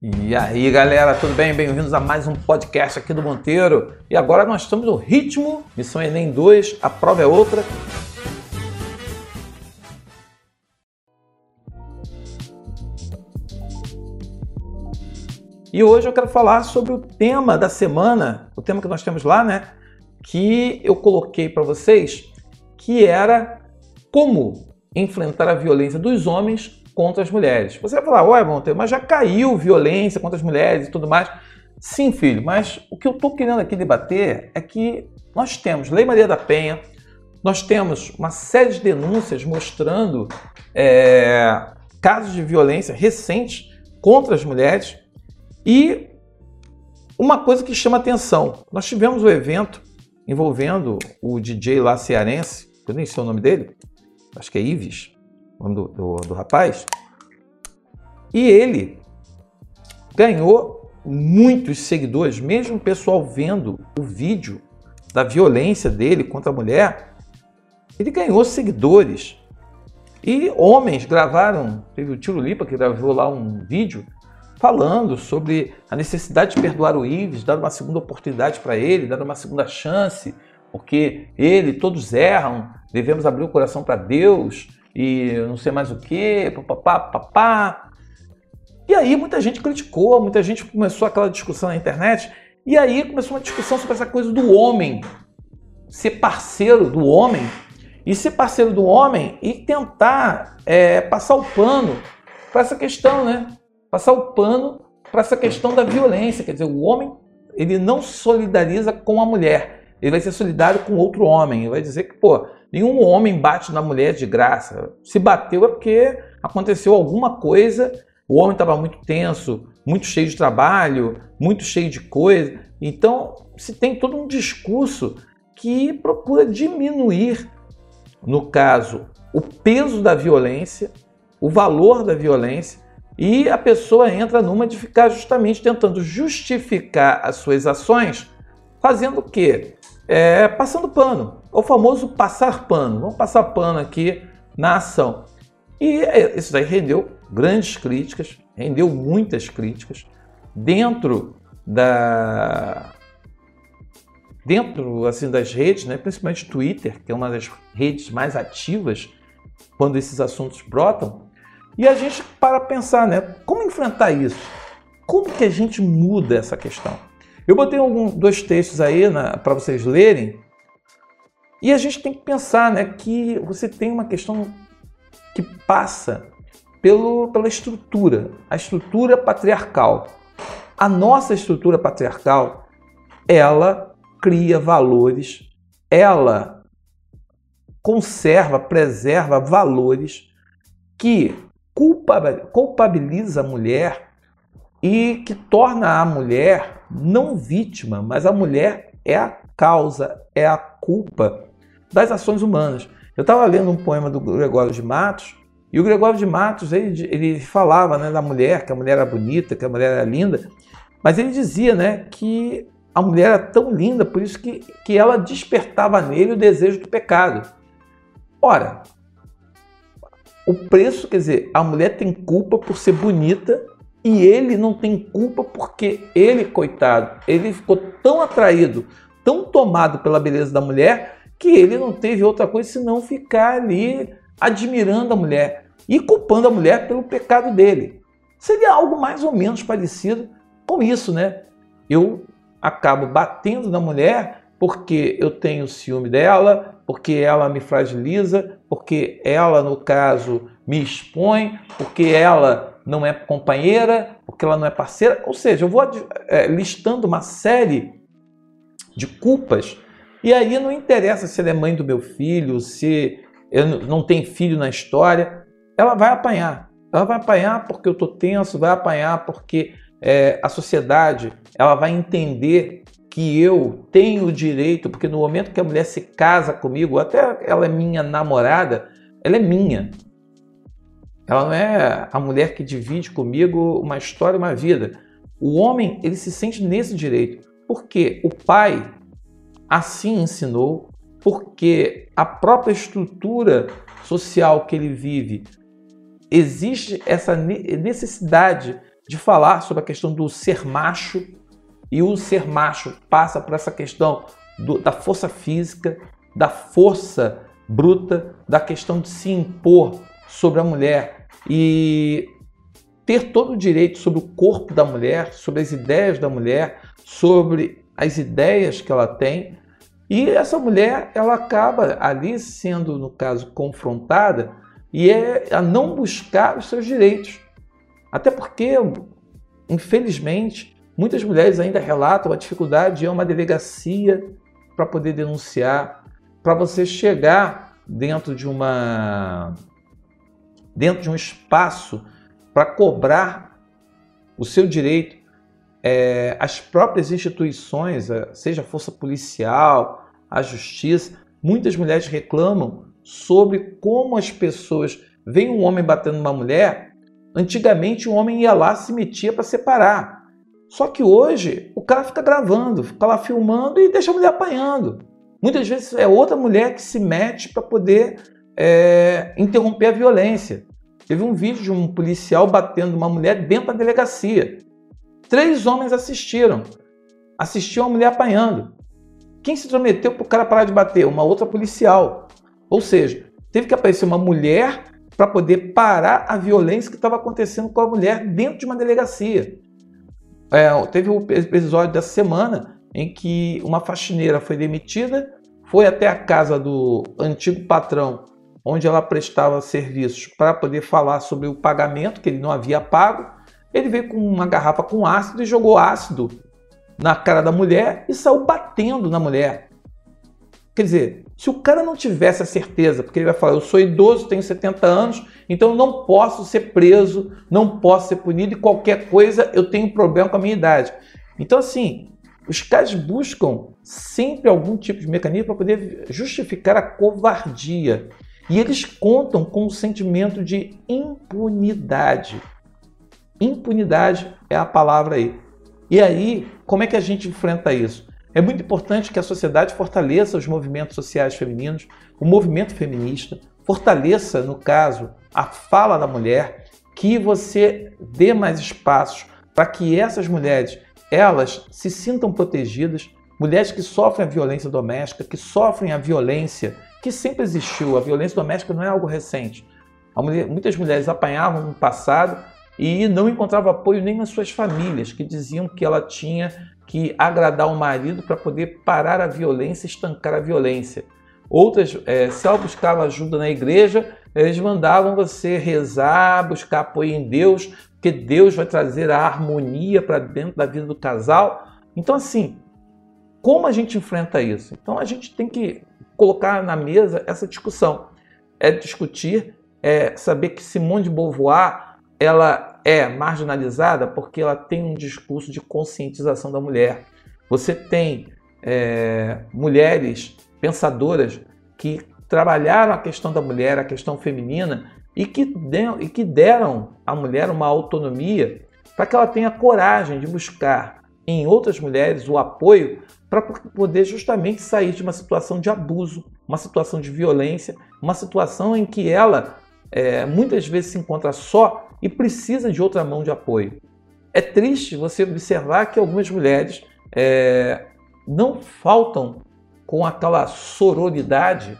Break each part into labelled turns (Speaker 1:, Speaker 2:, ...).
Speaker 1: E aí, galera, tudo bem? Bem-vindos a mais um podcast aqui do Monteiro. E agora nós estamos no ritmo, missão Enem 2, a prova é outra. E hoje eu quero falar sobre o tema da semana, o tema que nós temos lá, né? Que eu coloquei para vocês, que era como enfrentar a violência dos homens contra as mulheres. Você vai falar, ué, Monteiro, mas já caiu violência contra as mulheres e tudo mais. Sim, filho, mas o que eu estou querendo aqui debater é que nós temos Lei Maria da Penha, nós temos uma série de denúncias mostrando é, casos de violência recentes contra as mulheres e uma coisa que chama atenção. Nós tivemos um evento envolvendo o DJ lá cearense, eu nem sei o nome dele, acho que é Ives, nome do, do, do rapaz, e ele ganhou muitos seguidores, mesmo o pessoal vendo o vídeo da violência dele contra a mulher, ele ganhou seguidores. E homens gravaram, teve o Tiro Lipa que gravou lá um vídeo falando sobre a necessidade de perdoar o Ives, dar uma segunda oportunidade para ele, dar uma segunda chance, porque ele, todos erram, devemos abrir o coração para Deus, e não sei mais o que, papapá, papá. E aí muita gente criticou, muita gente começou aquela discussão na internet, e aí começou uma discussão sobre essa coisa do homem ser parceiro do homem e ser parceiro do homem e tentar é, passar o pano para essa questão, né? Passar o pano para essa questão da violência, quer dizer, o homem ele não solidariza com a mulher, ele vai ser solidário com outro homem, ele vai dizer que, pô, Nenhum homem bate na mulher de graça. Se bateu é porque aconteceu alguma coisa, o homem estava muito tenso, muito cheio de trabalho, muito cheio de coisa. Então, se tem todo um discurso que procura diminuir, no caso, o peso da violência, o valor da violência, e a pessoa entra numa de ficar justamente tentando justificar as suas ações, fazendo o quê? É, passando pano, o famoso passar pano. Vamos passar pano aqui na ação. E é, isso daí rendeu grandes críticas, rendeu muitas críticas dentro da dentro assim das redes, né, principalmente Twitter, que é uma das redes mais ativas quando esses assuntos brotam. E a gente para pensar, né, como enfrentar isso? Como que a gente muda essa questão? Eu botei alguns dois textos aí para vocês lerem e a gente tem que pensar né, que você tem uma questão que passa pelo, pela estrutura, a estrutura patriarcal. A nossa estrutura patriarcal, ela cria valores, ela conserva, preserva valores que culpabiliza a mulher e que torna a mulher não vítima, mas a mulher é a causa, é a culpa das ações humanas. Eu estava lendo um poema do Gregório de Matos, e o Gregório de Matos ele, ele falava né, da mulher, que a mulher era bonita, que a mulher era linda, mas ele dizia né, que a mulher era tão linda, por isso que, que ela despertava nele o desejo do pecado. Ora, o preço, quer dizer, a mulher tem culpa por ser bonita e ele não tem culpa porque ele, coitado, ele ficou tão atraído, tão tomado pela beleza da mulher que ele não teve outra coisa senão ficar ali admirando a mulher e culpando a mulher pelo pecado dele. Seria algo mais ou menos parecido com isso, né? Eu acabo batendo na mulher porque eu tenho ciúme dela, porque ela me fragiliza, porque ela, no caso, me expõe, porque ela não é companheira, porque ela não é parceira. Ou seja, eu vou é, listando uma série de culpas e aí não interessa se ela é mãe do meu filho, se eu não tem filho na história, ela vai apanhar. Ela vai apanhar porque eu estou tenso, vai apanhar porque é, a sociedade ela vai entender que eu tenho o direito, porque no momento que a mulher se casa comigo, até ela é minha namorada, ela é minha. Ela não é a mulher que divide comigo uma história, uma vida. O homem, ele se sente nesse direito. Porque o pai, assim ensinou, porque a própria estrutura social que ele vive existe essa necessidade de falar sobre a questão do ser macho e o ser macho passa por essa questão do, da força física, da força bruta, da questão de se impor sobre a mulher e ter todo o direito sobre o corpo da mulher, sobre as ideias da mulher, sobre as ideias que ela tem. E essa mulher, ela acaba ali sendo, no caso, confrontada e é a não buscar os seus direitos. Até porque, infelizmente, muitas mulheres ainda relatam a dificuldade de ir a uma delegacia para poder denunciar, para você chegar dentro de uma dentro de um espaço para cobrar o seu direito, é, as próprias instituições, seja a força policial, a justiça, muitas mulheres reclamam sobre como as pessoas veem um homem batendo uma mulher. Antigamente o homem ia lá se metia para separar. Só que hoje o cara fica gravando, fica lá filmando e deixa a mulher apanhando. Muitas vezes é outra mulher que se mete para poder é, interromper a violência. Teve um vídeo de um policial batendo uma mulher dentro da delegacia. Três homens assistiram. Assistiam a mulher apanhando. Quem se intrometeu para o cara parar de bater? Uma outra policial. Ou seja, teve que aparecer uma mulher para poder parar a violência que estava acontecendo com a mulher dentro de uma delegacia. É, teve o episódio dessa semana em que uma faxineira foi demitida, foi até a casa do antigo patrão onde ela prestava serviços para poder falar sobre o pagamento que ele não havia pago. Ele veio com uma garrafa com ácido e jogou ácido na cara da mulher e saiu batendo na mulher. Quer dizer, se o cara não tivesse a certeza, porque ele vai falar, eu sou idoso, tenho 70 anos, então eu não posso ser preso, não posso ser punido e qualquer coisa eu tenho problema com a minha idade. Então, assim, os caras buscam sempre algum tipo de mecanismo para poder justificar a covardia. E eles contam com o sentimento de impunidade. Impunidade é a palavra aí. E aí, como é que a gente enfrenta isso? É muito importante que a sociedade fortaleça os movimentos sociais femininos, o movimento feminista, fortaleça, no caso, a fala da mulher, que você dê mais espaços para que essas mulheres elas se sintam protegidas, mulheres que sofrem a violência doméstica, que sofrem a violência que sempre existiu. A violência doméstica não é algo recente. Mulher, muitas mulheres apanhavam no passado e não encontravam apoio nem nas suas famílias, que diziam que ela tinha que agradar o marido para poder parar a violência, estancar a violência. Outras, é, se ela buscava ajuda na igreja, eles mandavam você rezar, buscar apoio em Deus, porque Deus vai trazer a harmonia para dentro da vida do casal. Então, assim, como a gente enfrenta isso? Então, a gente tem que colocar na mesa essa discussão. É discutir, é saber que Simone de Beauvoir ela é marginalizada porque ela tem um discurso de conscientização da mulher. Você tem é, mulheres pensadoras que trabalharam a questão da mulher, a questão feminina, e que, deram, e que deram à mulher uma autonomia para que ela tenha coragem de buscar em outras mulheres o apoio para poder justamente sair de uma situação de abuso, uma situação de violência, uma situação em que ela é, muitas vezes se encontra só e precisa de outra mão de apoio. É triste você observar que algumas mulheres é, não faltam com aquela sororidade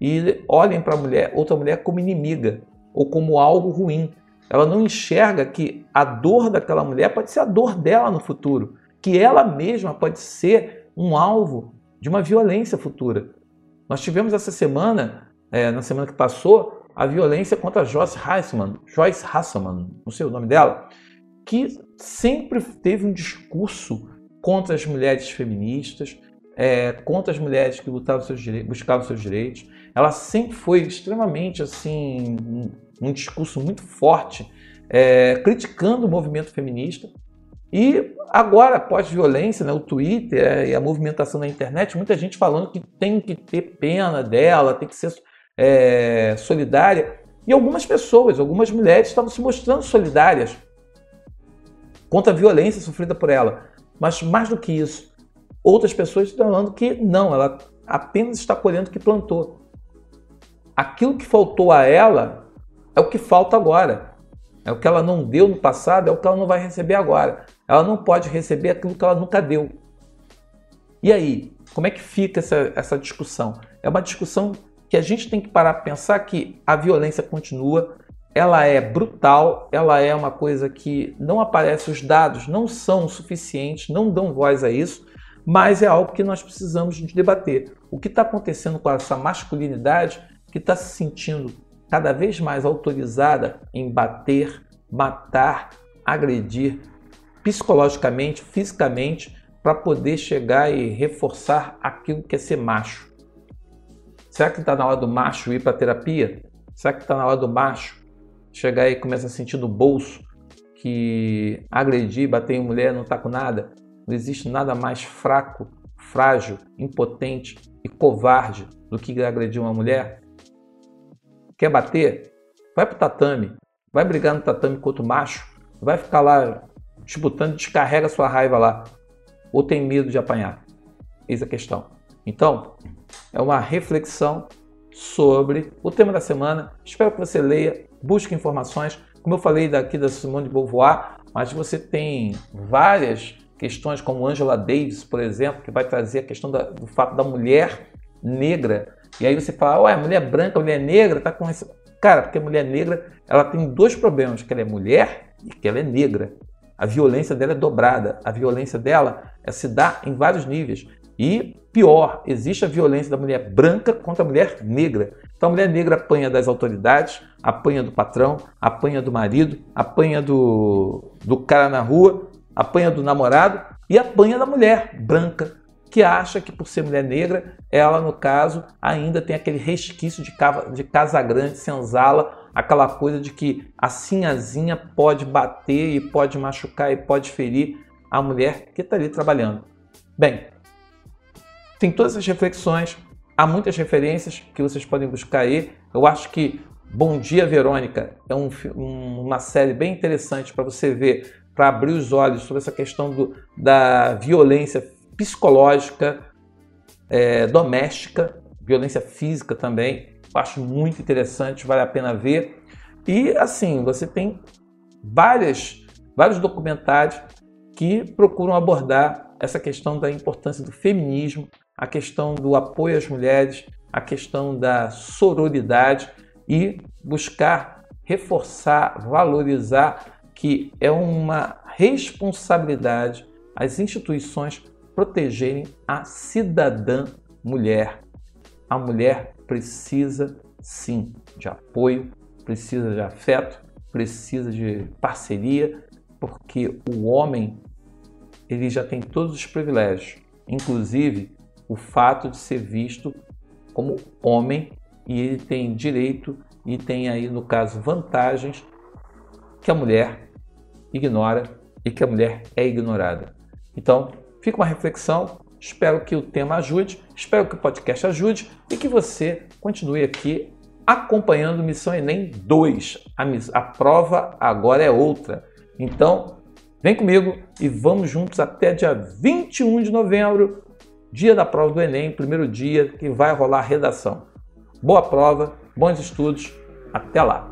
Speaker 1: e olhem para mulher, outra mulher como inimiga ou como algo ruim. Ela não enxerga que a dor daquela mulher pode ser a dor dela no futuro, que ela mesma pode ser um alvo de uma violência futura. Nós tivemos essa semana, é, na semana que passou, a violência contra Joyce Hasselman, Joyce Hasselman, não sei o nome dela, que sempre teve um discurso contra as mulheres feministas, é, contra as mulheres que lutavam seus direitos, buscavam seus direitos. Ela sempre foi extremamente assim um, um discurso muito forte, é, criticando o movimento feminista. E agora, pós-violência, né, o Twitter e a movimentação na internet, muita gente falando que tem que ter pena dela, tem que ser é, solidária. E algumas pessoas, algumas mulheres estavam se mostrando solidárias contra a violência sofrida por ela. Mas mais do que isso, outras pessoas estão falando que não, ela apenas está colhendo o que plantou. Aquilo que faltou a ela é o que falta agora. É o que ela não deu no passado, é o que ela não vai receber agora. Ela não pode receber aquilo que ela nunca deu. E aí, como é que fica essa, essa discussão? É uma discussão que a gente tem que parar para pensar que a violência continua, ela é brutal, ela é uma coisa que não aparece, os dados não são suficientes, não dão voz a isso, mas é algo que nós precisamos de debater. O que está acontecendo com essa masculinidade que está se sentindo cada vez mais autorizada em bater, matar, agredir psicologicamente, fisicamente, para poder chegar e reforçar aquilo que é ser macho. Será que está na hora do macho ir para terapia? Será que está na hora do macho chegar e começar a sentir no bolso que agredir, bater em mulher não está com nada? Não existe nada mais fraco, frágil, impotente e covarde do que agredir uma mulher? Quer bater? Vai pro tatame. Vai brigar no tatame contra o macho. Vai ficar lá disputando, descarrega sua raiva lá. Ou tem medo de apanhar? Eis a questão. Então, é uma reflexão sobre o tema da semana. Espero que você leia, busque informações. Como eu falei daqui da Simone de Beauvoir, mas você tem várias questões como Angela Davis, por exemplo, que vai trazer a questão da, do fato da mulher negra. E aí você fala, ué, mulher branca, mulher negra, tá com esse. Cara, porque a mulher negra ela tem dois problemas: que ela é mulher e que ela é negra. A violência dela é dobrada. A violência dela é, se dá em vários níveis. E pior, existe a violência da mulher branca contra a mulher negra. Então a mulher negra apanha das autoridades, apanha do patrão, apanha do marido, apanha do, do cara na rua, apanha do namorado e apanha da mulher branca, que acha que por ser mulher negra, ela, no caso, ainda tem aquele resquício de, de casa grande, senzala, aquela coisa de que a sinhazinha pode bater e pode machucar e pode ferir a mulher que está ali trabalhando. Bem, tem todas essas reflexões, há muitas referências que vocês podem buscar aí. Eu acho que Bom Dia Verônica é um, uma série bem interessante para você ver para abrir os olhos sobre essa questão do, da violência psicológica, é, doméstica, violência física também. Acho muito interessante, vale a pena ver. E assim, você tem várias, vários documentários que procuram abordar essa questão da importância do feminismo, a questão do apoio às mulheres, a questão da sororidade e buscar reforçar, valorizar que é uma responsabilidade as instituições protegerem a cidadã mulher. A mulher precisa sim de apoio, precisa de afeto, precisa de parceria, porque o homem ele já tem todos os privilégios, inclusive o fato de ser visto como homem e ele tem direito e tem aí no caso vantagens que a mulher ignora e que a mulher é ignorada. Então, fica uma reflexão. Espero que o tema ajude, espero que o podcast ajude e que você continue aqui acompanhando Missão Enem 2. A, a prova agora é outra. Então, vem comigo e vamos juntos até dia 21 de novembro, dia da prova do Enem, primeiro dia que vai rolar a redação. Boa prova, bons estudos, até lá!